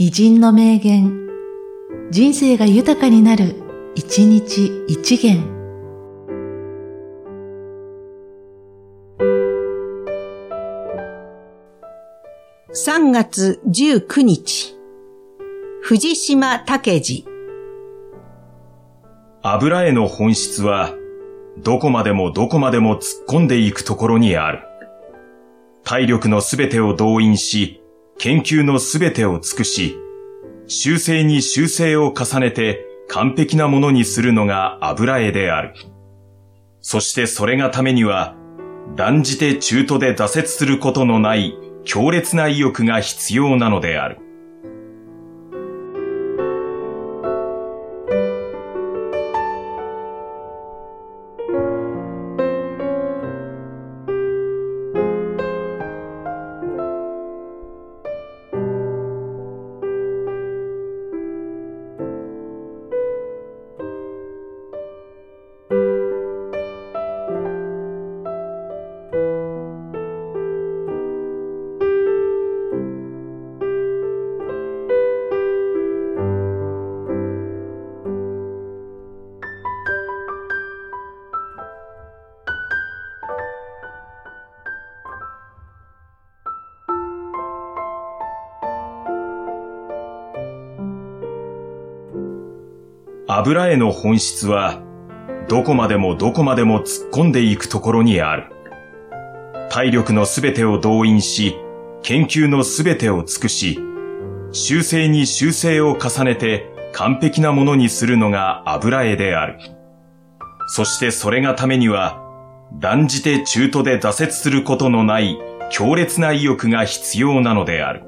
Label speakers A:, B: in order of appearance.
A: 偉人の名言、人生が豊かになる、一日一元。
B: 3月19日、藤島武治。
C: 油絵の本質は、どこまでもどこまでも突っ込んでいくところにある。体力のすべてを動員し、研究のすべてを尽くし、修正に修正を重ねて完璧なものにするのが油絵である。そしてそれがためには、断じて中途で挫折することのない強烈な意欲が必要なのである。油絵の本質は、どこまでもどこまでも突っ込んでいくところにある。体力のすべてを動員し、研究のすべてを尽くし、修正に修正を重ねて完璧なものにするのが油絵である。そしてそれがためには、断じて中途で挫折することのない強烈な意欲が必要なのである。